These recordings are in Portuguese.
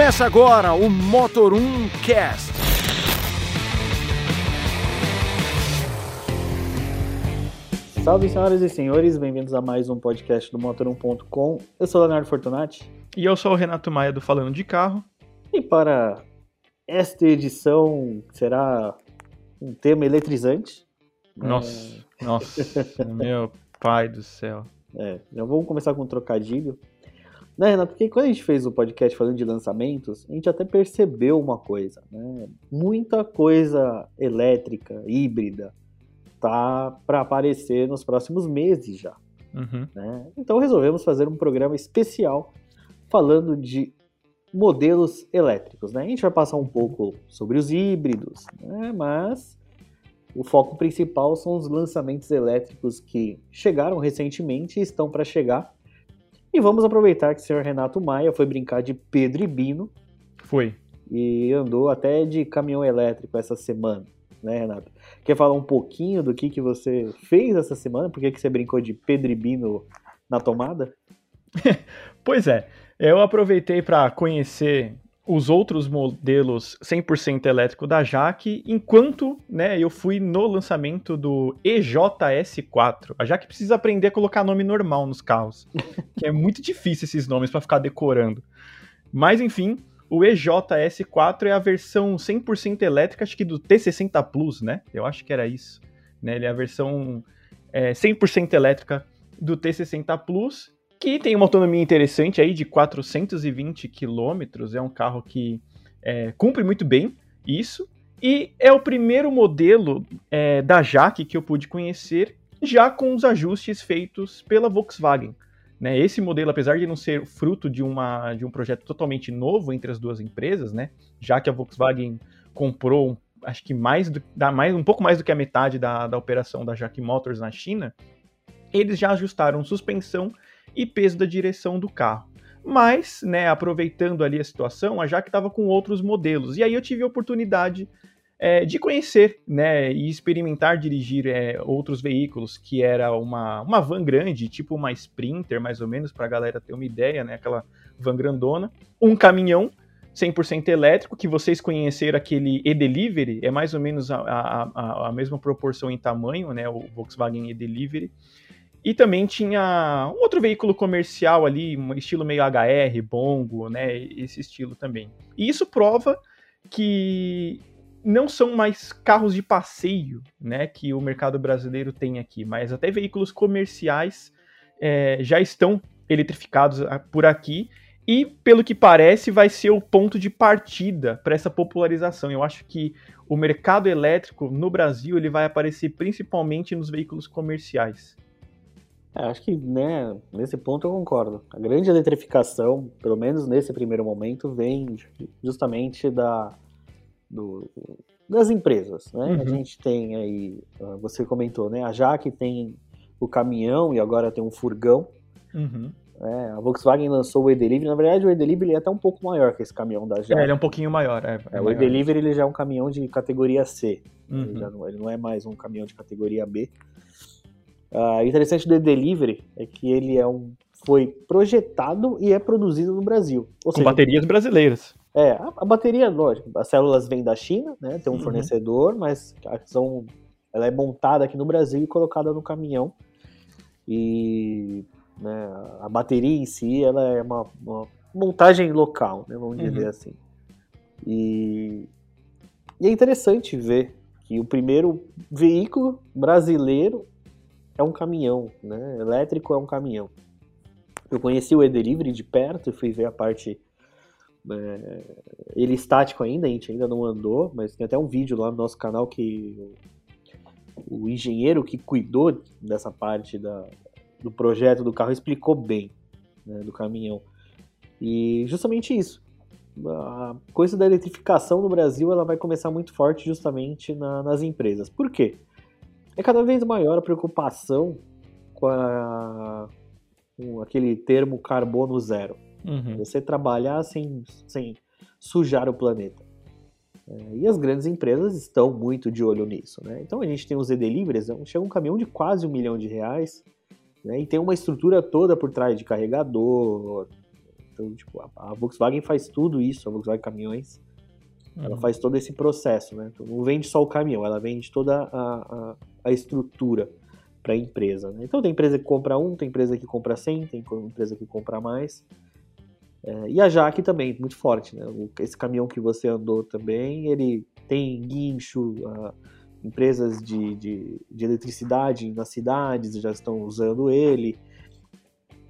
Começa agora o Motor 1 Cast. Salve, senhoras e senhores, bem-vindos a mais um podcast do Motor1.com. Eu sou o Leonardo Fortunati. E eu sou o Renato Maia do Falando de Carro. E para esta edição será um tema eletrizante. Nossa, é... nossa, meu pai do céu. É, já vamos começar com um trocadilho. Né, Renato? Porque quando a gente fez o podcast falando de lançamentos, a gente até percebeu uma coisa, né? Muita coisa elétrica, híbrida, tá para aparecer nos próximos meses já. Uhum. Né? Então resolvemos fazer um programa especial falando de modelos elétricos. Né? A gente vai passar um pouco sobre os híbridos, né? mas o foco principal são os lançamentos elétricos que chegaram recentemente e estão para chegar. E vamos aproveitar que o senhor Renato Maia foi brincar de Pedro e Bino. Foi. E andou até de caminhão elétrico essa semana, né, Renato? Quer falar um pouquinho do que, que você fez essa semana? Por que, que você brincou de Pedro e Bino na tomada? pois é, eu aproveitei para conhecer os outros modelos 100% elétrico da Jaque, enquanto né, eu fui no lançamento do EJS4. A Jaque precisa aprender a colocar nome normal nos carros, que é muito difícil esses nomes para ficar decorando. Mas enfim, o EJS4 é a versão 100% elétrica, acho que do T60 Plus, né? Eu acho que era isso. Né? Ele é a versão é, 100% elétrica do T60 Plus que tem uma autonomia interessante aí de 420 quilômetros, é um carro que é, cumpre muito bem isso, e é o primeiro modelo é, da Jaque que eu pude conhecer, já com os ajustes feitos pela Volkswagen. Né? Esse modelo, apesar de não ser fruto de, uma, de um projeto totalmente novo entre as duas empresas, né? já que a Volkswagen comprou, acho que mais, do, mais um pouco mais do que a metade da, da operação da Jaque Motors na China, eles já ajustaram suspensão e peso da direção do carro. Mas, né, aproveitando ali a situação, a Jaque estava com outros modelos. E aí eu tive a oportunidade é, de conhecer né, e experimentar dirigir é, outros veículos, que era uma, uma van grande, tipo uma Sprinter, mais ou menos, para a galera ter uma ideia, né, aquela van grandona. Um caminhão 100% elétrico, que vocês conheceram aquele e-Delivery, é mais ou menos a, a, a mesma proporção em tamanho, né, o Volkswagen e-Delivery. E também tinha um outro veículo comercial ali, um estilo meio HR, Bongo, né? Esse estilo também. E isso prova que não são mais carros de passeio, né? Que o mercado brasileiro tem aqui, mas até veículos comerciais é, já estão eletrificados ah, por aqui. E, pelo que parece, vai ser o ponto de partida para essa popularização. Eu acho que o mercado elétrico no Brasil ele vai aparecer principalmente nos veículos comerciais. É, acho que né, nesse ponto eu concordo. A grande eletrificação, pelo menos nesse primeiro momento, vem justamente da, do, das empresas. Né? Uhum. A gente tem aí, ah, você comentou, né? A Jaque tem o caminhão e agora tem um furgão. Uhum. É, a Volkswagen lançou o e-Delivery. Na verdade, o e-Delivery é até um pouco maior que esse caminhão da Jaque. É, ele é um pouquinho maior. É, é, é o e-Delivery ele já é um caminhão de categoria C. Uhum. Ele, não, ele não é mais um caminhão de categoria B. Uh, interessante do Delivery é que ele é um, foi projetado e é produzido no Brasil. Ou Com seja, baterias brasileiras. É, a, a, bateria, lógico, as células vêm da China, né? Tem um uhum. fornecedor, mas são, ela é montada aqui no Brasil e colocada no caminhão. E né, a bateria em si, ela é uma, uma montagem local, né? Vamos dizer uhum. assim. E, e é interessante ver que o primeiro veículo brasileiro é um caminhão, né? Elétrico é um caminhão. Eu conheci o e-delivery de perto fui ver a parte. É, ele estático ainda, a gente ainda não andou, mas tem até um vídeo lá no nosso canal que o, o engenheiro que cuidou dessa parte da, do projeto do carro explicou bem né, do caminhão. E justamente isso. A coisa da eletrificação no Brasil ela vai começar muito forte justamente na, nas empresas. Por quê? É cada vez maior a preocupação com, a, com aquele termo carbono zero. Uhum. Você trabalhar sem, sem sujar o planeta. É, e as grandes empresas estão muito de olho nisso. Né? Então a gente tem os e-deliveries, é chega um caminhão de quase um milhão de reais né? e tem uma estrutura toda por trás de carregador, Então, tipo, a, a Volkswagen faz tudo isso, a Volkswagen Caminhões, ela Uhum. faz todo esse processo, né? Então, não vende só o caminhão, ela vende toda a, a, a estrutura para a empresa. Né? Então tem empresa que compra um, tem empresa que compra 100, tem empresa que compra mais. É, e a Jaque também, muito forte, né? O- esse caminhão que você andou também, ele tem guincho, empresas de, de, de eletricidade nas cidades já estão usando ele.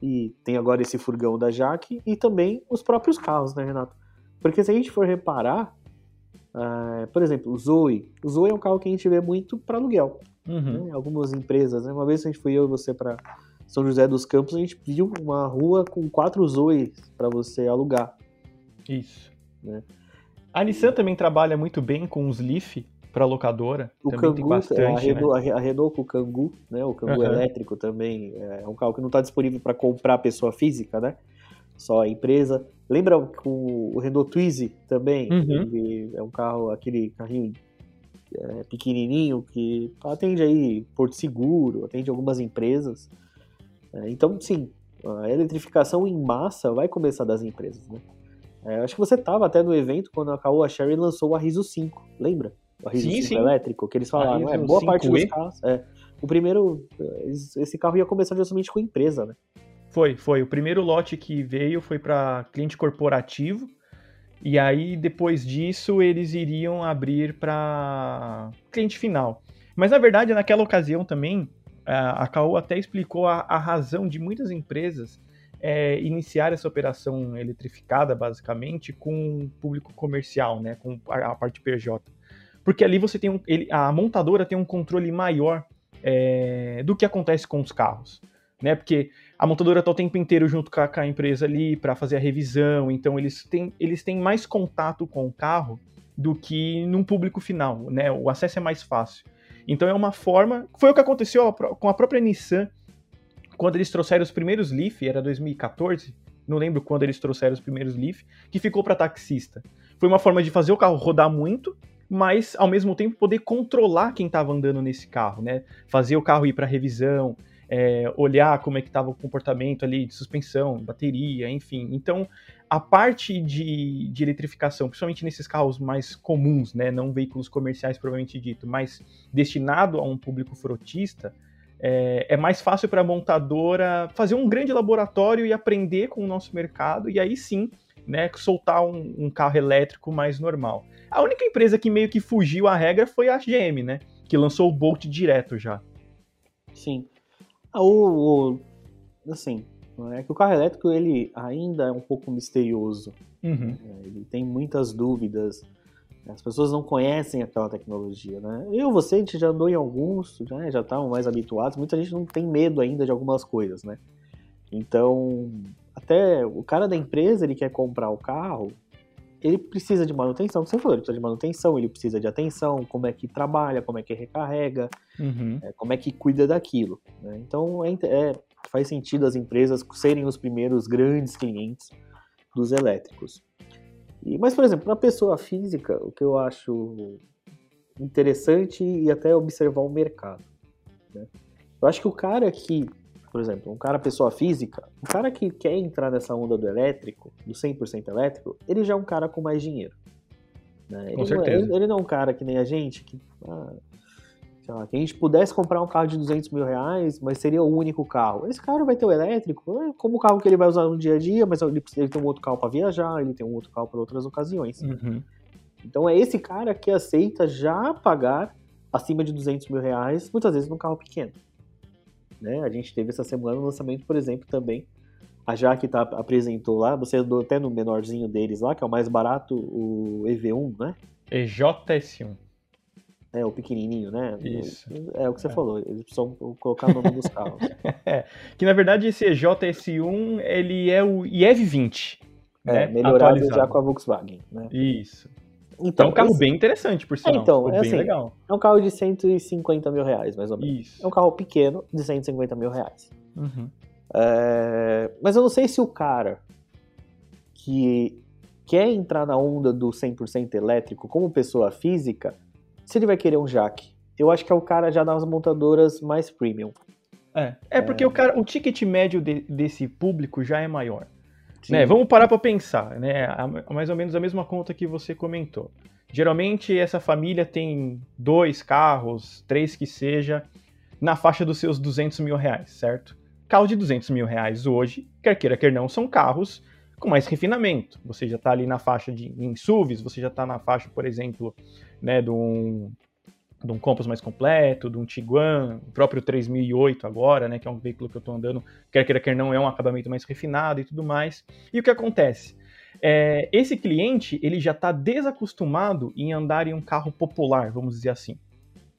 E tem agora esse furgão da Jaque e também os próprios carros, né, Renato? Porque se a gente for reparar, ah, por exemplo, o Zoe. O Zoe é um carro que a gente vê muito para aluguel. Uhum. Né? Algumas empresas, né? Uma vez a gente foi eu e você para São José dos Campos, a gente viu uma rua com quatro Zoes para você alugar. Isso. Né? A Nissan também trabalha muito bem com os Leaf para locadora. O também tem Kangoo, a, bastante, né? Renault, a Re- a Renault com o Kangoo, né? O Kangoo Aham. elétrico também é um carro que não está disponível para comprar pessoa física, né? Só a empresa. Lembra o, o Renault Twizy também? Uhum. É um carro, aquele carrinho é, pequenininho que atende aí Porto Seguro, atende algumas empresas. É, então, sim, a eletrificação em massa vai começar das empresas, né? É, acho que você estava até no evento quando a Caoa Sherry lançou o Arriso 5, lembra? O Arriso Sim, 5 sim. elétrico, que eles falaram, é, boa parte 5E. dos carros. É, o primeiro, é, esse carro ia começar justamente com empresa, né? Foi, foi. O primeiro lote que veio foi para cliente corporativo. E aí, depois disso, eles iriam abrir para cliente final. Mas, na verdade, naquela ocasião também, a Caoa até explicou a, a razão de muitas empresas é, iniciar essa operação eletrificada, basicamente, com o público comercial, né, com a, a parte PJ. Porque ali você tem um, ele, a montadora tem um controle maior é, do que acontece com os carros. Né? Porque a montadora está o tempo inteiro junto com a, com a empresa ali para fazer a revisão, então eles têm, eles têm mais contato com o carro do que num público final, né? O acesso é mais fácil. Então é uma forma. Foi o que aconteceu com a própria Nissan quando eles trouxeram os primeiros Leaf, era 2014, não lembro quando eles trouxeram os primeiros Leaf, que ficou para taxista. Foi uma forma de fazer o carro rodar muito, mas ao mesmo tempo poder controlar quem estava andando nesse carro, né? Fazer o carro ir para revisão, é, olhar como é que estava o comportamento ali de suspensão, bateria, enfim. Então, a parte de, de eletrificação, principalmente nesses carros mais comuns, né, não veículos comerciais provavelmente dito, mas destinado a um público frotista, é, é mais fácil para a montadora fazer um grande laboratório e aprender com o nosso mercado e aí sim, né, soltar um, um carro elétrico mais normal. A única empresa que meio que fugiu à regra foi a GM, né, que lançou o Bolt direto já. Sim. Ah, o, o- assim, é que o carro elétrico ele ainda é um pouco misterioso. Uhum. né? Ele tem muitas dúvidas. As pessoas não conhecem aquela tecnologia, né? Eu, você, a gente já andou em alguns, já já estavam mais habituados. Muita gente não tem medo ainda de algumas coisas, né? Então, até o cara da empresa, ele quer comprar o carro, ele precisa de manutenção, como você falou, ele precisa de manutenção, ele precisa de atenção, como é que trabalha, como é que recarrega, Uhum. é, como é que cuida daquilo. né? Então é, é- faz sentido as empresas serem os primeiros grandes clientes dos elétricos. E, mas, por exemplo, para a pessoa física, o que eu acho interessante e até observar o mercado. né? Eu acho que o cara que, por exemplo, um cara pessoa física, o cara que quer entrar nessa onda do elétrico, do 100% elétrico, ele já é um cara com mais dinheiro. né? Ele, não é- certeza. ele- ele não é um cara que nem a gente, que, ah, lá, que a gente pudesse comprar um carro de 200 mil reais, mas seria o único carro. Esse carro vai ter o elétrico, é como o carro que ele vai usar no dia a dia, mas ele, ele tem um outro carro para viajar, ele tem um outro carro para outras ocasiões. Uhum. Então é esse cara que aceita já pagar acima de 200 mil reais, muitas vezes num carro pequeno. Né? A gente teve essa semana o lançamento, por exemplo, também. A Jaque tá, apresentou lá, você andou até no menorzinho deles lá, que é o mais barato, o EV1, né? EJS1. É, o pequenininho, né? Isso. É o que você É. falou, eles precisam colocar o nome dos carros. Que na verdade esse EJS1 ele é o IEV 20. É, né? melhorado já Atualizado. com a Volkswagen, né? Isso. Então, Então, é um carro esse- bem interessante, por sinal. então, Ficou é bem assim, legal. é um carro de 150 mil reais, mais ou menos. É Isso. um carro pequeno de 150 mil reais. Uhum. É, Mas eu não sei se o cara que quer entrar na onda do 100% elétrico como pessoa física, se ele vai querer um jack. Eu acho que é o cara já das montadoras mais premium. É, é porque O, cara, o ticket médio de- desse público já é maior. Né? Vamos parar para pensar, né? Mais ou menos a mesma conta que você comentou. Geralmente essa família tem dois carros, três que seja, na faixa dos seus 200 mil reais, certo? Carros de 200 mil reais hoje, quer queira, quer não, são carros com mais refinamento. Você já está ali na faixa de em SUVs, você já está na faixa, por exemplo, né, de um, de um Compass mais completo, de um Tiguan, o próprio 3008 agora, né, que é um veículo que eu estou andando, quer queira, quer não, é um acabamento mais refinado e tudo mais. E o que acontece? É, esse cliente ele já está desacostumado em andar em um carro popular, vamos dizer assim.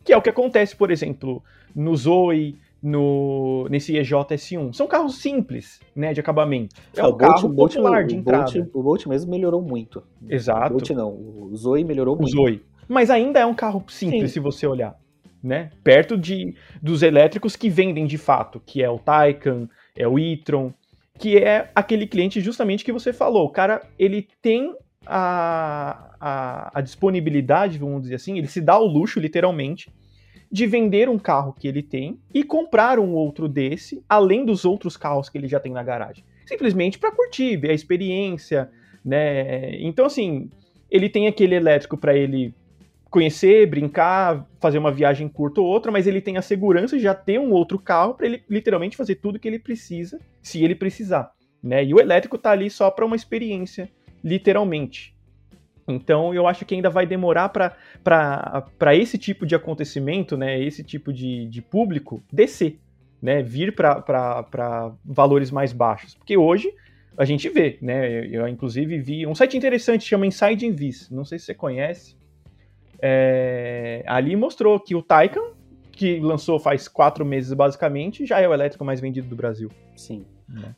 Que é o que acontece, por exemplo, no Zoe, no, nesse EJS1. São carros simples, né, de acabamento. É, é um carro Bolt, popular de entrada. Bolt, o Bolt mesmo melhorou muito. Exato. O Bolt não, o Zoe melhorou o muito. Zoe. Mas ainda é um carro simples, Sim. se você olhar. Né? Perto de, dos elétricos que vendem de fato, que é o Taycan, é o e-tron, que é aquele cliente justamente que você falou. O cara, ele tem a, a, a, disponibilidade, vamos dizer assim, ele se dá o luxo, literalmente, de vender um carro que ele tem e comprar um outro desse, além dos outros carros que ele já tem na garagem. Simplesmente para curtir, ver a experiência, né? Então, assim, ele tem aquele elétrico para ele conhecer, brincar, fazer uma viagem curta ou outra, mas ele tem a segurança de já ter um outro carro para ele literalmente fazer tudo que ele precisa, se ele precisar, né? E o elétrico tá ali só para uma experiência, literalmente. Então eu acho que ainda vai demorar para esse tipo de acontecimento, né? Esse tipo de, de público descer, né? Vir para valores mais baixos, porque hoje a gente vê, né? Eu, eu inclusive vi um site interessante chama Inside Invis, não sei se você conhece é, ali mostrou que o Taycan, que lançou faz quatro meses basicamente, já é o elétrico mais vendido do Brasil. Sim.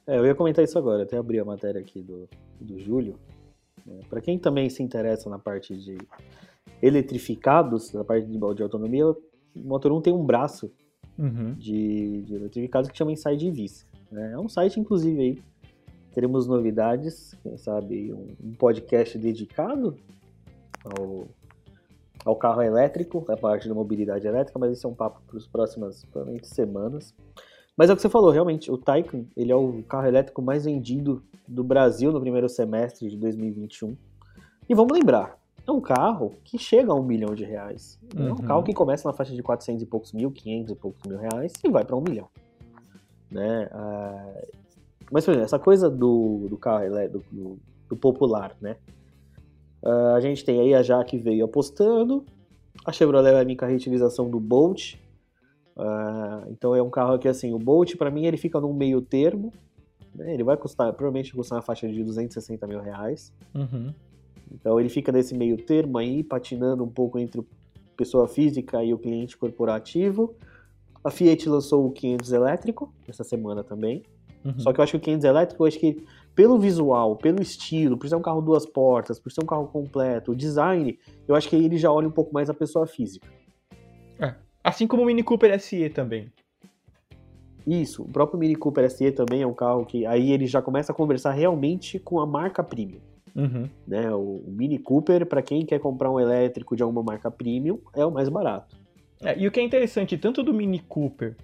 É. É, eu ia comentar isso agora, até abri a matéria aqui do, do Júlio. É, Para quem também se interessa na parte de eletrificados, na parte de, de autonomia, o Motor 1 tem um braço uhum. de, de, eletrificados que chama Inside Vis. Né? É um site, inclusive, aí. Teremos novidades, quem sabe um, um podcast dedicado ao ao carro elétrico, a parte da mobilidade elétrica, mas isso é um papo para as próximas provavelmente semanas. Mas é o que você falou, realmente, o Taycan, ele é o carro elétrico mais vendido do Brasil no primeiro semestre de 2021. E vamos lembrar, é um carro que chega a um milhão de reais. Uhum. É um uhum. carro que começa na faixa de 400 e poucos mil, 500 e poucos mil reais e vai para um milhão. Né? Ah, mas, por exemplo, essa coisa do, do carro elétrico, do, do popular, né? Uh, a gente tem aí a Jaque veio apostando, a Chevrolet vai vir com a reutilização do Bolt. Uh, então é um carro que assim, o Bolt para mim ele fica num meio termo, né? ele vai custar, provavelmente custar uma faixa de 260 mil reais. Uhum. Então ele fica nesse meio termo aí, patinando um pouco entre pessoa física e o cliente corporativo. A Fiat lançou o 500 elétrico essa semana também. Uhum. Só que eu acho que o 500 elétrico, eu acho que pelo visual, pelo estilo, por ser um carro duas portas, por ser um carro completo, o design, eu acho que aí ele já olha um pouco mais a pessoa física. É. Assim como o Mini Cooper SE também. Isso, o próprio Mini Cooper SE também é um carro que aí ele já começa a conversar realmente com a marca premium. Uhum. Né, o, Mini Cooper, para quem quer comprar um elétrico de alguma marca premium, é o mais barato. É, e o que é interessante, tanto do Mini Cooper,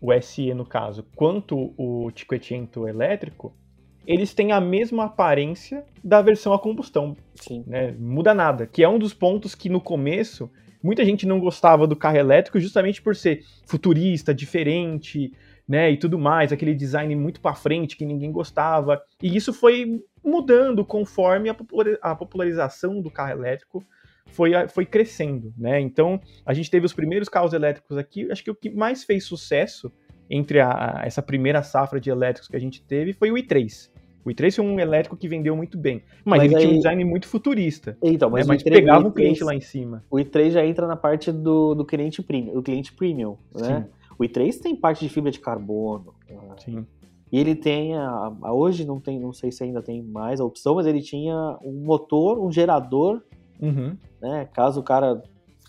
o SE no caso, quanto o Cinquecento elétrico, eles têm a mesma aparência da versão a combustão. Sim. Né? Muda nada. Que é um dos pontos que no começo muita gente não gostava do carro elétrico justamente por ser futurista, diferente, né, e tudo mais, aquele design muito para frente que ninguém gostava. E isso foi mudando conforme a popularização do carro elétrico foi, foi crescendo, né? Então, a gente teve os primeiros carros elétricos aqui, acho que o que mais fez sucesso entre a, essa primeira safra de elétricos que a gente teve foi o i3. O i3 foi um elétrico que vendeu muito bem, mas, mas ele aí... tinha um design muito futurista. Então, mas, né? mas pegava o, i3, cliente lá em cima. O i3 já entra na parte do, do cliente premium, do cliente premium, né? Sim. O i3 tem parte de fibra de carbono. Né? Sim. E ele tem, a, a, hoje não tem, não sei se ainda tem mais a opção, mas ele tinha um motor, um gerador, uhum. né? Caso o cara,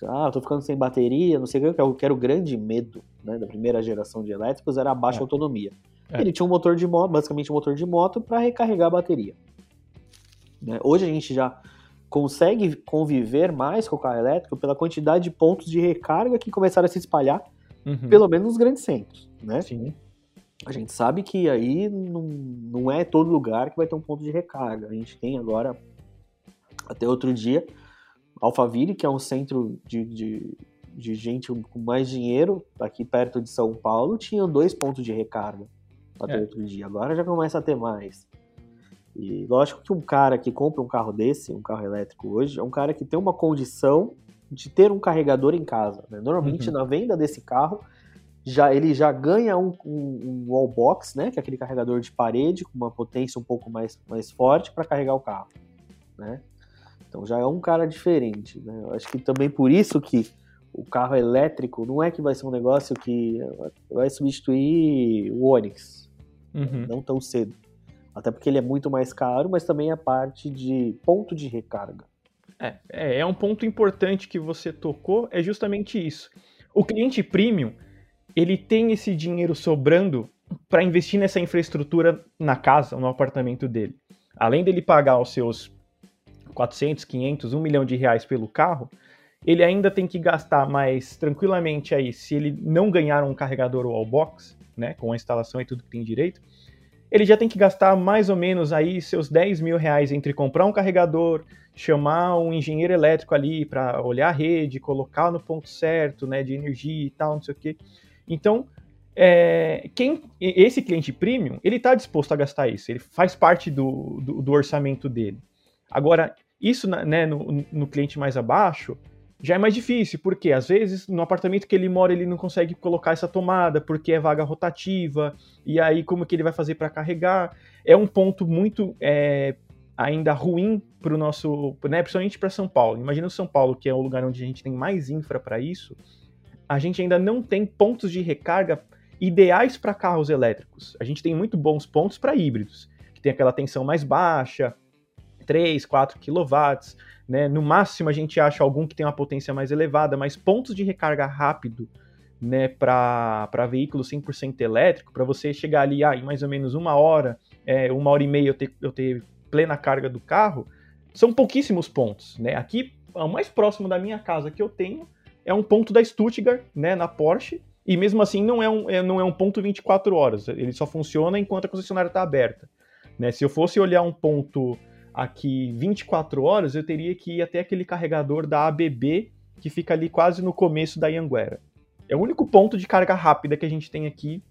ah, tô ficando sem bateria, não sei o que, que era o grande medo né, da primeira geração de elétricos, era a baixa é. autonomia. É. Ele tinha um motor de moto, basicamente um motor de moto, para recarregar a bateria. Né? Hoje a gente já consegue conviver mais com o carro elétrico pela quantidade de pontos de recarga que começaram a se espalhar, uhum. pelo menos nos grandes centros. Né? Sim. a gente sabe que aí não, não é todo lugar que vai ter um ponto de recarga. A gente tem agora, até outro dia, Alphaville, que é um centro de, de, de gente com mais dinheiro, aqui perto de São Paulo, tinha dois pontos de recarga até é. outro dia. Agora já começa a ter mais. E lógico que um cara que compra um carro desse, um carro elétrico hoje, é um cara que tem uma condição de ter um carregador em casa. Né? Normalmente, uhum. na venda desse carro, já ele já ganha um, um, um wallbox, né, que é aquele carregador de parede com uma potência um pouco mais, mais forte para carregar o carro, né? Então já é um cara diferente, né? Eu acho que também por isso que o carro elétrico não é que vai ser um negócio que vai substituir o Onix, uhum. não tão cedo. Até porque ele é muito mais caro, mas também a parte de ponto de recarga. É, é, é um ponto importante que você tocou, é justamente isso. O cliente premium, ele tem esse dinheiro sobrando para investir nessa infraestrutura na casa, no apartamento dele. Além dele pagar os seus 400, 500, 1 milhão de reais pelo carro, ele ainda tem que gastar mais tranquilamente aí, se ele não ganhar um carregador wallbox, né, com a instalação e tudo que tem direito, ele já tem que gastar mais ou menos aí seus 10 mil reais entre comprar um carregador, chamar um engenheiro elétrico ali para olhar a rede, colocar no ponto certo, né, de energia e tal, não sei o quê. Então, é, quem esse cliente premium, ele está disposto a gastar isso, ele faz parte do, do, do orçamento dele. Agora, isso né, no, no, cliente mais abaixo já é mais difícil, porque às vezes no apartamento que ele mora ele não consegue colocar essa tomada porque é vaga rotativa, e aí como que ele vai fazer para carregar? É um ponto muito é, ainda ruim para o nosso, né, principalmente para São Paulo. Imagina São Paulo, que é o lugar onde a gente tem mais infra para isso, a gente ainda não tem pontos de recarga ideais para carros elétricos. A gente tem muito bons pontos para híbridos, que tem aquela tensão mais baixa, 3, 4 kW, né? No máximo a gente acha algum que tem uma potência mais elevada, mas pontos de recarga rápido, né, para veículo 100% elétrico, para você chegar ali ah, em mais ou menos uma hora, é, uma hora e meia eu ter, eu ter plena carga do carro, são pouquíssimos pontos, né? Aqui, o mais próximo da minha casa que eu tenho é um ponto da Stuttgart, né, na Porsche, e mesmo assim não é um, é, não é um ponto 24 horas, ele só funciona enquanto a concessionária está aberta. Né? Se eu fosse olhar um ponto aqui 24 horas, eu teria que ir até aquele carregador da ABB, que fica ali quase no começo da Anguera. É o único ponto de carga rápida que a gente tem aqui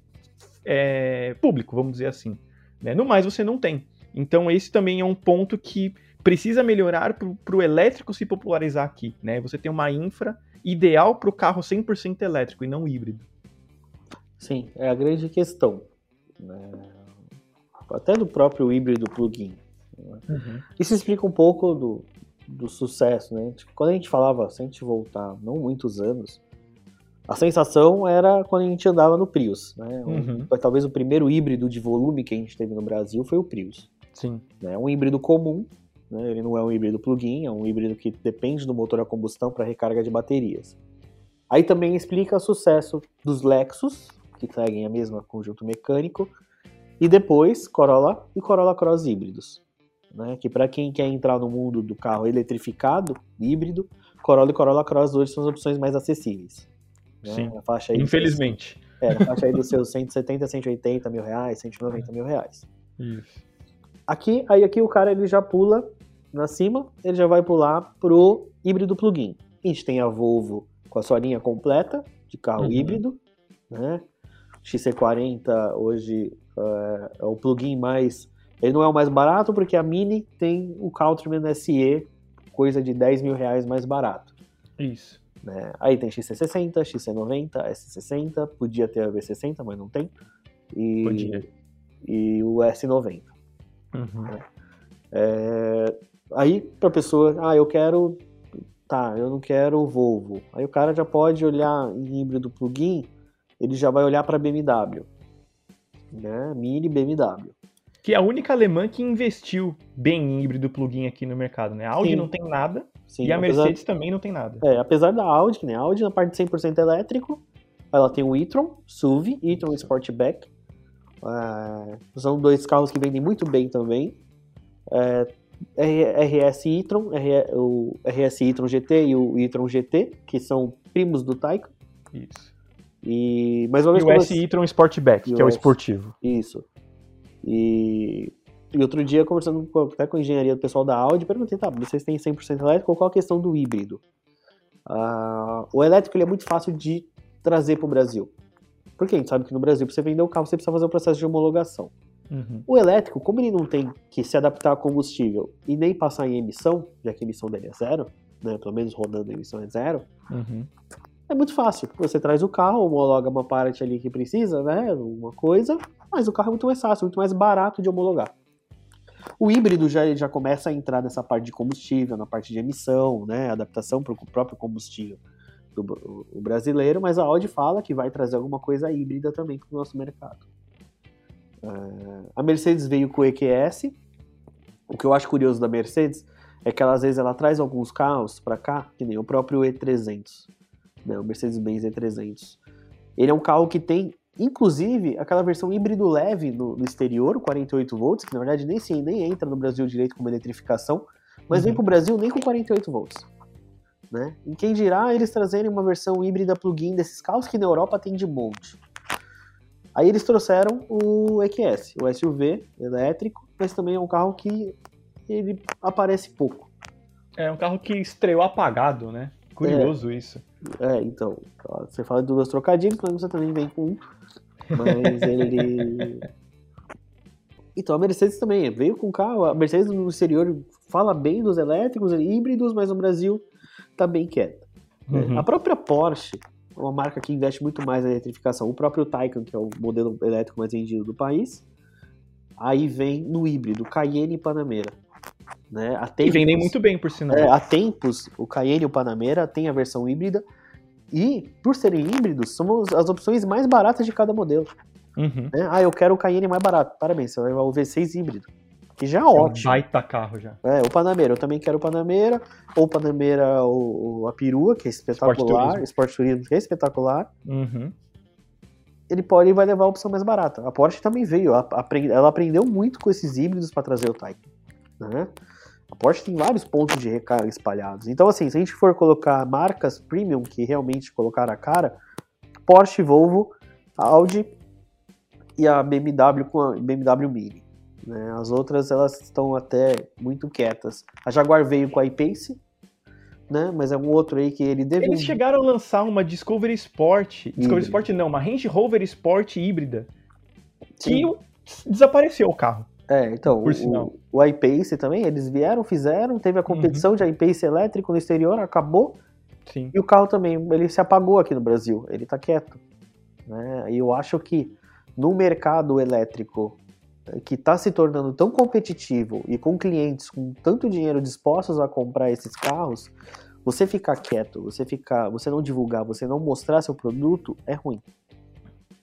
é, público, vamos dizer assim. Né? No mais, você não tem. Então, esse também é um ponto que precisa melhorar para o elétrico se popularizar aqui. Né? Você tem uma infra ideal para o carro 100% elétrico e não híbrido. Sim, é a grande questão. Né? Até do próprio híbrido plug-in. Uhum. Isso explica um pouco do, do sucesso. Né? Tipo, quando a gente falava, se a gente voltar não muitos anos, a sensação era quando a gente andava no Prius. Né? Um, uhum. Talvez o primeiro híbrido de volume que a gente teve no Brasil foi o Prius. Sim. Né? Um híbrido comum, né? Ele não é um híbrido plug-in, é um híbrido que depende do motor a combustão para recarga de baterias. Aí também explica o sucesso dos Lexus, que seguem a mesma conjunto mecânico, e depois Corolla e Corolla Cross híbridos. Né? Que para quem quer entrar no mundo do carro eletrificado, híbrido, Corolla e Corolla Cross hoje são as opções mais acessíveis. Né? Sim, a faixa aí infelizmente. é, na faixa aí dos seus 170, 180 mil reais, 190 mil reais. Isso. Aqui, aí aqui o cara ele já pula na cima, ele já vai pular pro híbrido plug-in. A gente tem a Volvo com a sua linha completa de carro uhum. híbrido, né? XC40 hoje uh, é o plug-in mais. Ele não é o mais barato porque a Mini tem o Countryman SE, coisa de 10 mil reais mais barato. Isso. Né? Aí tem XC60, XC90, S60, podia ter a V60, mas não tem. E, podia. E o S90. Uhum. Né? É, Aí, pra pessoa, ah, eu quero. Tá, eu não quero Volvo. Aí o cara já pode olhar em híbrido plug-in, ele já vai olhar para BMW. Né? Mini BMW. Que é a única alemã que investiu bem em híbrido plug-in aqui no mercado, né? A Audi Sim. não tem nada Sim, e a apesar... Mercedes também não tem nada. É, apesar da Audi, que nem a Audi na parte de 100% elétrico, ela tem o e-tron, SUV, e-tron Sportback. É, são dois carros que vendem muito bem também. É, RS e-tron, o RS e-tron GT e o e-tron GT, que são primos do Taycan. Isso. E mais uma vez E o S-e-tron Sportback, E que é o S- esportivo. Isso. E, e outro dia, conversando com, até com a engenharia do pessoal da Audi, perguntei, tá, vocês têm 100% elétrico, qual a questão do híbrido? Ah, o elétrico é muito fácil de trazer para o Brasil. Porque a gente sabe que no Brasil, para você vender o carro, você precisa fazer o processo de homologação. Uhum. O elétrico, como ele não tem que se adaptar a combustível e nem passar em emissão, já que a emissão dele é zero, né, pelo menos rodando a emissão é zero, Uhum. é muito fácil. Você traz o carro, homologa uma parte ali que precisa, né? Uma coisa, mas o carro é muito mais fácil, muito mais barato de homologar. O híbrido já, já começa a entrar nessa parte de combustível, na parte de emissão, né? Adaptação para o próprio combustível do o brasileiro, mas a Audi fala que vai trazer alguma coisa híbrida também para o nosso mercado. É, a Mercedes veio com o EQS. O que eu acho curioso da Mercedes é que ela, às vezes ela traz alguns carros para cá, que nem o próprio E300 né, o Mercedes-Benz E300. Ele é um carro que tem, inclusive, aquela versão híbrido leve no, no exterior, o 48 volts, que na verdade nem, sim, nem entra no Brasil direito como eletrificação, mas vem Uhum. para o Brasil nem com 48 volts. Né? E quem dirá eles trazerem uma versão híbrida plug-in desses carros que na Europa tem de monte. Aí eles trouxeram o EQS, o SUV elétrico, mas também é um carro que ele aparece pouco. É um carro que estreou apagado, né? Curioso isso. É, então, você fala de duas trocadilhos, mas você também vem com um. Mas ele. Então, a Mercedes também veio com carro. A Mercedes no exterior fala bem dos elétricos, híbridos, mas no Brasil tá bem quieta. né? Uhum. A própria Porsche, é uma marca que investe muito mais na eletrificação. O próprio Taycan, que é o modelo elétrico mais vendido do país. Aí vem no híbrido, Cayenne e Panamera. Né? Há E vendem tempos- muito bem, por sinal. é, há tempos, o Cayenne e o Panamera têm a versão híbrida. E, por serem híbridos, são as- opções mais baratas de cada modelo. Uhum. né? Ah, eu quero o Cayenne mais barato. Parabéns, você vai levar o V6 híbrido. Que já é É um ótimo. baita carro já. É, o Panamera, eu também quero o Panamera. Ou o Panamera, o, o- a perua, que é espetacular. Sport Turismo, que é espetacular. Uhum. Ele pode vai levar a opção mais barata. A Porsche também veio. Ela aprendeu muito com esses híbridos para trazer o Taycan. Né? A Porsche tem vários pontos de recarga espalhados. Então, assim, se a gente for colocar marcas premium que realmente colocaram a cara, Porsche, Volvo, Audi e a BMW com a BMW Mini. né? As outras, elas estão até muito quietas. A Jaguar veio com a I-Pace, né? mas é um outro aí que ele deve... Eles chegaram a lançar uma Discovery Sport. Discovery Híbrida. Sport não, uma Range Rover Sport híbrida. Sim. Que desapareceu o carro. É, então, Por o, sinal. o iPace também, eles vieram, fizeram, teve a competição de iPace elétrico no exterior, acabou, Sim. e o carro também, ele se apagou aqui no Brasil, ele tá quieto. Né? E eu acho que no mercado elétrico, eh, que está se tornando tão competitivo e com clientes com tanto dinheiro dispostos a comprar esses carros, você ficar quieto, você ficar, você não divulgar, você não mostrar seu produto é ruim.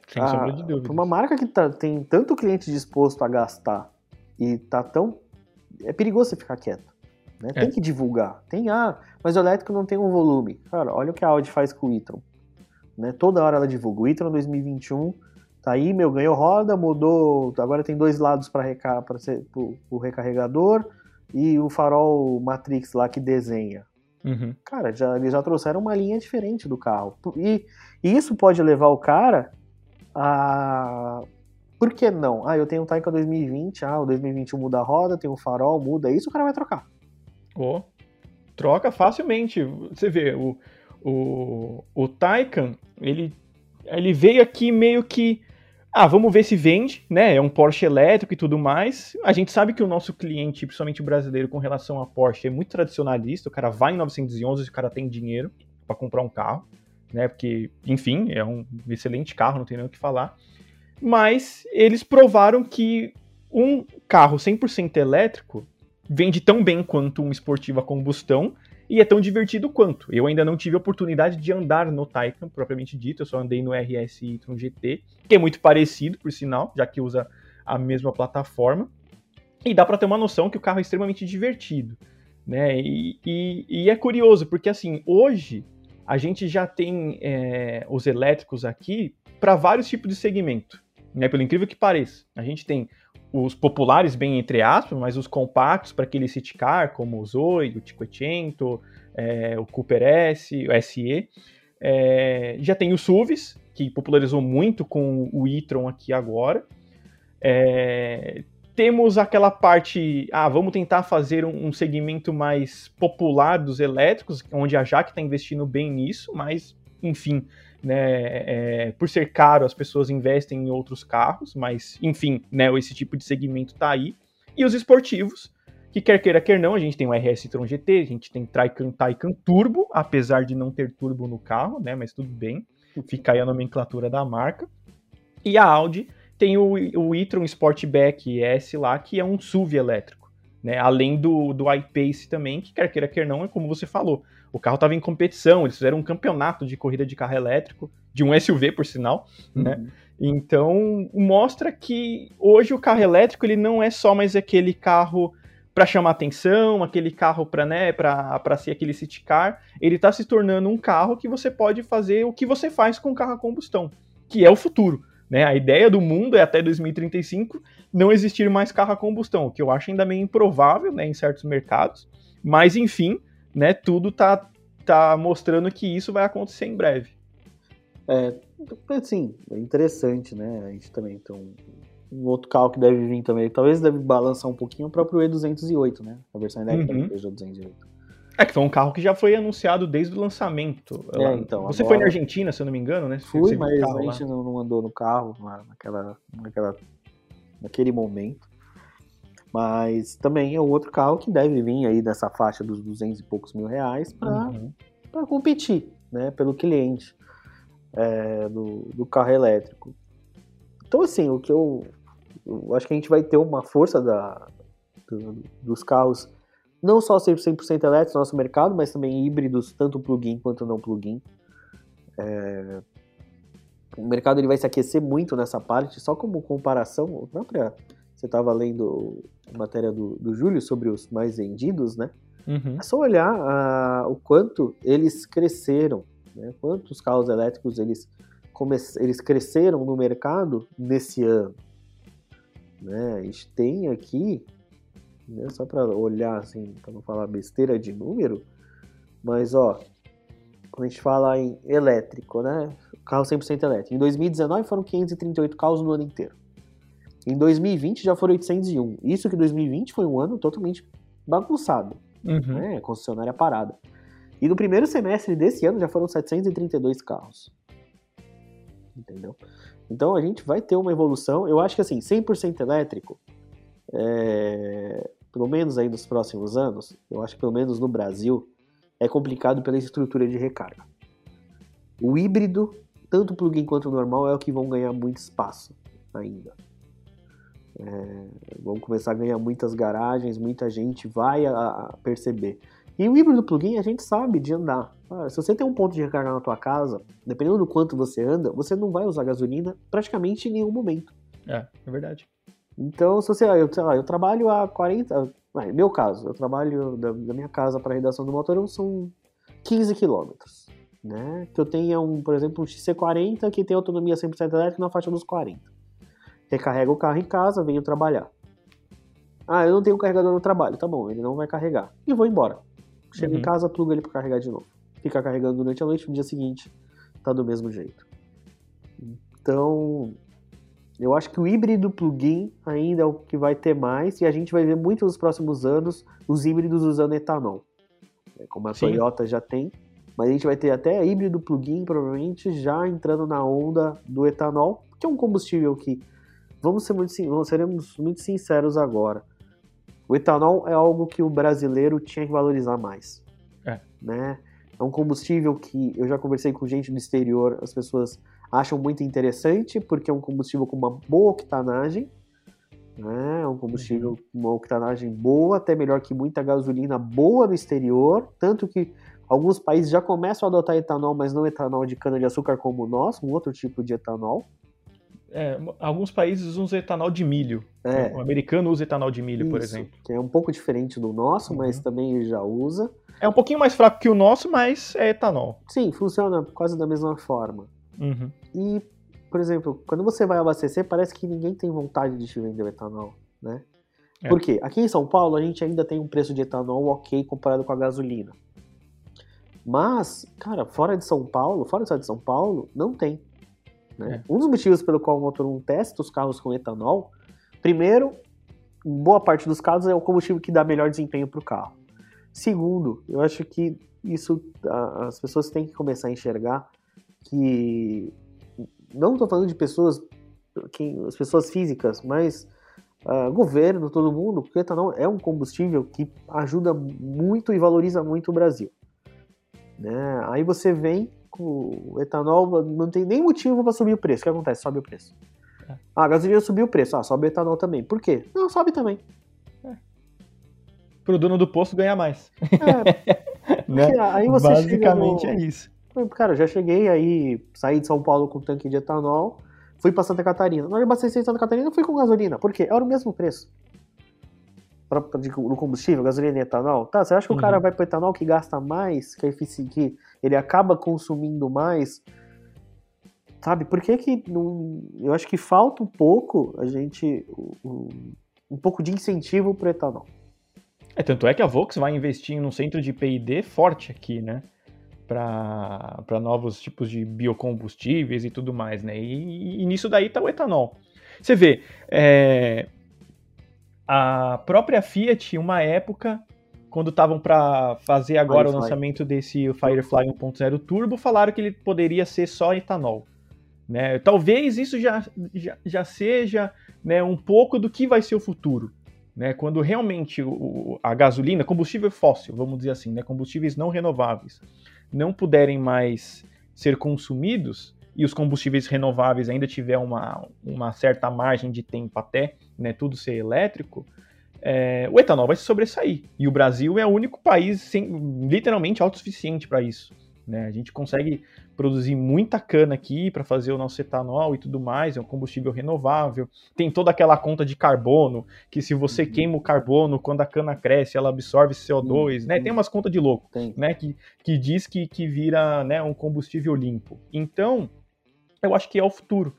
Sem Ah, sombra de dúvida. Uma marca que tá- tem tanto cliente disposto a gastar e tá tão. É perigoso você ficar quieto. Né? É. Tem que divulgar. Tem, ah, mas o elétrico não tem um volume. Cara, olha o que a Audi faz com o e-tron. Né? Toda hora ela divulga. O e-tron 2021 tá aí, meu, ganhou roda, mudou. Agora tem dois lados para recar, pro recarregador e o farol Matrix lá que desenha. Uhum. Cara, já, eles já trouxeram uma linha diferente do carro. E, e isso pode levar o cara a. Por que não? Ah, eu tenho um Taycan 2020, ah, o 2021 muda a roda, tem um farol, muda isso, o cara vai trocar. Ó, troca facilmente. Você vê, o, o, o Taycan, ele, ele veio aqui meio que. Ah, vamos ver se vende, né? É um Porsche elétrico e tudo mais. A gente sabe que o nosso cliente, principalmente brasileiro, com relação a Porsche, é muito tradicionalista. O cara vai em 911 e o cara tem dinheiro para comprar um carro, né? Porque, enfim, é um excelente carro, não tem nem o que falar. Mas eles provaram que um carro 100% elétrico vende tão bem quanto um esportivo a combustão e é tão divertido quanto. Eu ainda não tive a oportunidade de andar no Taycan, propriamente dito, eu só andei no RS e-tron GT, que é muito parecido, por sinal, já que usa a mesma plataforma. E dá para ter uma noção que o carro é extremamente divertido. Né? E, e- e é curioso, porque assim, hoje a gente já tem é, os elétricos aqui para vários tipos de segmento. Né? Pelo incrível que pareça. A gente tem os populares, bem entre aspas, mas os compactos para aquele city car, como o Zoe, o Cinquecento, é, o Cooper S, o SE. É, já tem os SUVs, que popularizou muito com o e-tron aqui agora. É, temos aquela parte, ah, vamos tentar fazer um, um segmento mais popular dos elétricos, onde a Jaque está investindo bem nisso, mas, enfim, né, é, por ser caro, as pessoas investem em outros carros, mas, enfim, né, esse tipo de segmento está aí. E os esportivos, que quer queira, quer não, a gente tem o RS Tron GT, a gente tem Taycan Taycan Turbo, apesar de não ter turbo no carro, né, mas tudo bem, fica aí a nomenclatura da marca. E a Audi, tem o, o e-tron Sportback S lá, que é um SUV elétrico. Né? Além do, do iPace também, que quer queira, quer não, é como você falou. O carro estava em competição, eles fizeram um campeonato de corrida de carro elétrico, de um SUV, por sinal, né? uhum. né? Então, mostra que hoje o carro elétrico ele não é só mais aquele carro para chamar atenção, aquele carro para né, ser aquele city car, ele está se tornando um carro que você pode fazer o que você faz com o carro a combustão, que é o futuro. Né? A ideia do mundo é até 2035 não existir mais carro a combustão, o que eu acho ainda meio improvável né, em certos mercados. Mas, enfim, né, tudo tá, tá mostrando que isso vai acontecer em breve. É, assim, é interessante, né? A gente também tem um, um, outro carro que deve vir também. Talvez deve balançar um pouquinho o próprio E208, né? A versão elétrica uhum. do Peugeot 208. É que foi um carro que já foi anunciado desde o lançamento. É, então, Você agora... foi na Argentina, se eu não me engano, né? Fui, mas a gente não, não, andou no carro naquela, naquela, naquele momento. Mas também é outro carro que deve vir aí nessa faixa dos 200 e poucos mil reais para uhum. competir né, pelo cliente é, do, do carro elétrico. Então, assim, o que eu, eu acho que a gente vai ter uma força da, do, dos carros não só 100% elétricos no nosso mercado, mas também híbridos, tanto plug-in quanto não plug-in. É... O mercado ele vai se aquecer muito nessa parte, só como comparação, própria, você estava lendo a matéria do, do Júlio sobre os mais vendidos, né? Uhum. É só olhar uh, o quanto eles cresceram, né? quantos carros elétricos eles, come... eles cresceram no mercado nesse ano. Né? A gente tem aqui né? Só para olhar assim, para não falar besteira de número, mas ó, quando a gente fala em elétrico, né? Carro 100% elétrico. Em 2019 foram 538 carros no ano inteiro. Em 2020 já foram 801. Isso que 2020 foi um ano totalmente bagunçado, uhum. né? Concessionária parada. E no primeiro semestre desse ano já foram 732 carros. Entendeu? Então a gente vai ter uma evolução. Eu acho que assim, 100% elétrico é, pelo menos aí nos próximos anos, eu acho que pelo menos no Brasil, é complicado pela estrutura de recarga. O híbrido, tanto plug-in quanto normal, é o que vão ganhar muito espaço ainda. É, vão começar a ganhar muitas garagens, muita gente vai a, a perceber. E o híbrido plug-in a gente sabe de andar. Ah, se você tem um ponto de recarga na tua casa, dependendo do quanto você anda, você não vai usar gasolina praticamente em nenhum momento. É, é verdade. Então, se você, eu, sei lá, eu trabalho há 40. É, meu caso, eu trabalho da, da minha casa para a redação do motorão são 15 quilômetros. Né? Que eu tenha, um, por exemplo, um XC40 que tem autonomia 100% elétrica na faixa dos 40. Recarrego o carro em casa, venho trabalhar. Ah, eu não tenho carregador no trabalho. Tá bom, ele não vai carregar. E vou embora. Chego uhum. em casa, plugo ele para carregar de novo. Fica carregando durante a noite, no dia seguinte tá do mesmo jeito. Então, eu acho que o híbrido plug-in ainda é o que vai ter mais e a gente vai ver muito nos próximos anos os híbridos usando etanol. É, como a Sim. Toyota já tem, mas a gente vai ter até híbrido plug-in provavelmente já entrando na onda do etanol, que é um combustível que, vamos ser muito, vamos, seremos muito sinceros agora, o etanol é algo que o brasileiro tinha que valorizar mais. É. Né? É um combustível que eu já conversei com gente do exterior, as pessoas acham muito interessante porque é um combustível com uma boa octanagem, né? É um combustível uhum. com uma octanagem boa, até melhor que muita gasolina boa no exterior, tanto que alguns países já começam a adotar etanol, mas não etanol de cana-de-açúcar como o nosso, um outro tipo de etanol. É, alguns países usam etanol de milho. É. O americano usa etanol de milho, Isso, por exemplo. Que é um pouco diferente do nosso, uhum. mas também já usa. É um pouquinho mais fraco que o nosso, mas é etanol. Sim, funciona quase da mesma forma. Uhum. E, por exemplo, quando você vai abastecer, parece que ninguém tem vontade de te vender o etanol, né? É. Por quê? Aqui em São Paulo a gente ainda tem um preço de etanol ok comparado com a gasolina. Mas, cara, fora de São Paulo, fora do estado de São Paulo, não tem. Né? É. Um dos motivos pelo qual o Motor 1 testa os carros com etanol, primeiro, boa parte dos casos é o combustível que dá melhor desempenho para o carro. Segundo, eu acho que isso as pessoas têm que começar a enxergar que não estou falando de pessoas, quem, as pessoas físicas, mas uh, governo, todo mundo, porque etanol é um combustível que ajuda muito e valoriza muito o Brasil. Né? Aí você vem com o etanol, não tem nem motivo para subir o preço. O que acontece? Sobe o preço. É. Ah, a gasolina subiu o preço. Ah, sobe o etanol também. Por quê? Não, sobe também. É. Pro dono do posto ganhar mais. É. né? Aí você Basicamente no... é isso. Cara, eu já cheguei aí, saí de São Paulo com um tanque de etanol, fui para Santa Catarina. Na hora de abastecer em Santa Catarina, fui com gasolina. Por quê? Era o mesmo preço. Pra, de, no combustível, gasolina e etanol. Tá, você acha que uhum. o cara vai pro etanol que gasta mais, que, é que ele acaba consumindo mais? Sabe, por que que não, eu acho que falta um pouco a gente, um, um pouco de incentivo pro etanol. É, tanto é que a Volks vai investir num centro de P&D forte aqui, né? Para novos tipos de biocombustíveis e tudo mais, né? E, e nisso daí tá o etanol. Você vê, é, a própria Fiat, uma época, quando estavam para fazer agora Firefly. o lançamento desse Firefly 1.0 Turbo, falaram que ele poderia ser só etanol. Né? Talvez isso já, já, já seja né, um pouco do que vai ser o futuro né, quando realmente o, a gasolina, combustível fóssil, vamos dizer assim, né, combustíveis não renováveis, não puderem mais ser consumidos e os combustíveis renováveis ainda tiver uma, uma certa margem de tempo até né, tudo ser elétrico, é, o etanol vai se sobressair. E o Brasil é o único país sem, literalmente autossuficiente para isso. Né? A gente consegue produzir muita cana aqui para fazer o nosso etanol e tudo mais, é um combustível renovável. Tem toda aquela conta de carbono, que se você uhum. queima o carbono, quando a cana cresce, ela absorve CO2, uhum. né? Tem umas contas de louco, Tem. né? Que, que diz que, que vira né, um combustível limpo. Então, eu acho que é o futuro.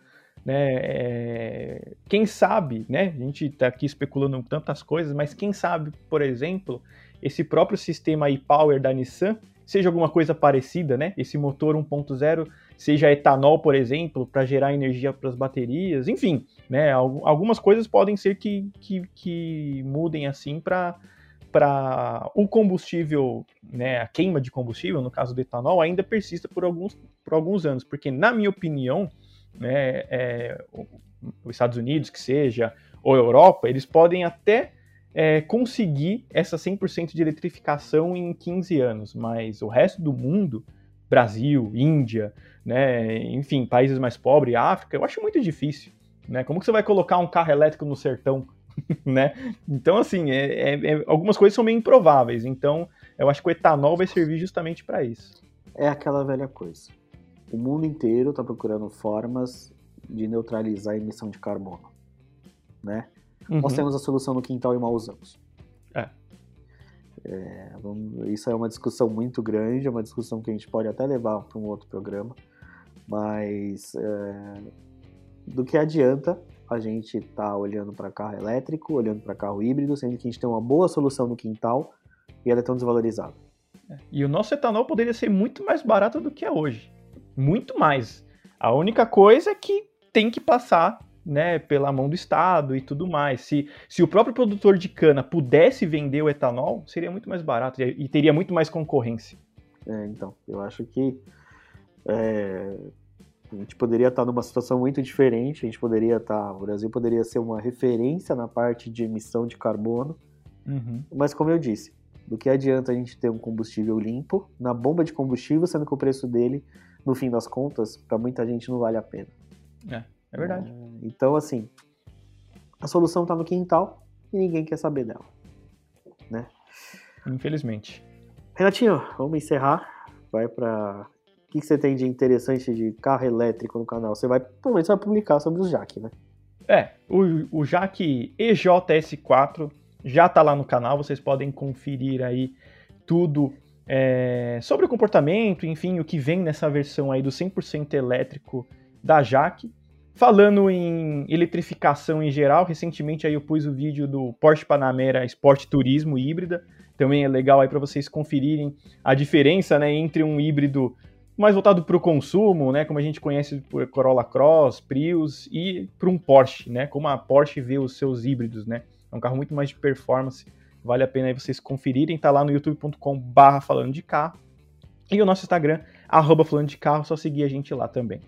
Né, é... quem sabe, né? A gente está aqui especulando tantas coisas, mas quem sabe, por exemplo, esse próprio sistema e-Power da Nissan seja alguma coisa parecida, né? Esse motor 1.0 seja etanol, por exemplo, para gerar energia para as baterias, enfim, né? Algumas coisas podem ser que, que, que mudem assim para para o combustível, né, a queima de combustível, no caso do etanol, ainda persista por alguns, por alguns anos, porque na minha opinião, né, é, os Estados Unidos que seja, ou Europa, eles podem até é, conseguir essa 100% de eletrificação em 15 anos, mas o resto do mundo, Brasil, Índia, né, enfim, países mais pobres, África, eu acho muito difícil. Né? Como que você vai colocar um carro elétrico no sertão? né? Então, assim, é, é, é, algumas coisas são meio improváveis. Então, eu acho que o etanol vai servir justamente para isso. É aquela velha coisa. O mundo inteiro está procurando formas de neutralizar a emissão de carbono, né? Uhum. Nós temos a solução no quintal e mal usamos. É. é vamos, isso é uma discussão muito grande, é uma discussão que a gente pode até levar para um outro programa, mas é, do que adianta a gente estar tá olhando para carro elétrico, olhando para carro híbrido, sendo que a gente tem uma boa solução no quintal e ela é tão desvalorizada. É. E o nosso etanol poderia ser muito mais barato do que é hoje. Muito mais. A única coisa é que tem que passar né, pela mão do Estado e tudo mais. Se, se o próprio produtor de cana pudesse vender o etanol, seria muito mais barato e teria muito mais concorrência. É, então, eu acho que é, a gente poderia estar numa situação muito diferente, a gente poderia estar, o Brasil poderia ser uma referência na parte de emissão de carbono, uhum. mas como eu disse, do que adianta a gente ter um combustível limpo na bomba de combustível, sendo que o preço dele, no fim das contas, para muita gente não vale a pena. É. É verdade. Então, assim, a solução está no quintal e ninguém quer saber dela. Né? Infelizmente. Renatinho, vamos encerrar. Vai para o que, você tem de interessante de carro elétrico no canal? Você vai, provavelmente, vai publicar sobre os Jack, né? É, o, o Jack EJS4 já está lá no canal, vocês podem conferir aí tudo é, sobre o comportamento, enfim, o que vem nessa versão aí do 100% elétrico da Jaque. Falando em eletrificação em geral, recentemente aí eu pus o vídeo do Porsche Panamera Sport Turismo híbrida. Também é legal aí para vocês conferirem a diferença né, entre um híbrido mais voltado para o consumo, né, como a gente conhece por Corolla Cross, Prius e para um Porsche, né, como a Porsche vê os seus híbridos, né, é um carro muito mais de performance, vale a pena aí vocês conferirem, tá lá no youtube.com/barra falando de carro e o nosso Instagram arroba falando de carro, só seguir a gente lá também.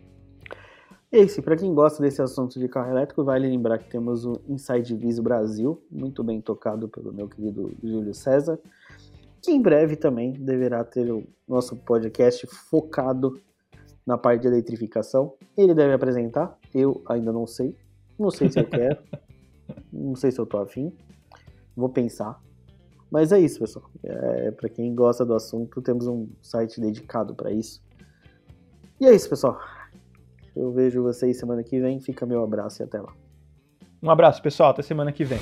E aí, para quem gosta desse assunto de carro elétrico, vale lembrar que temos o Inside Viso Brasil, muito bem tocado pelo meu querido Júlio César, que em breve também deverá ter o nosso podcast focado na parte de eletrificação. Ele deve apresentar, eu ainda não sei, não sei se eu quero, não sei se eu tô afim, vou pensar. Mas é isso, pessoal. É, para quem gosta do assunto, temos um site dedicado para isso. E é isso, pessoal. Eu vejo vocês semana que vem. Fica meu abraço e até lá. Um abraço, pessoal. Até semana que vem.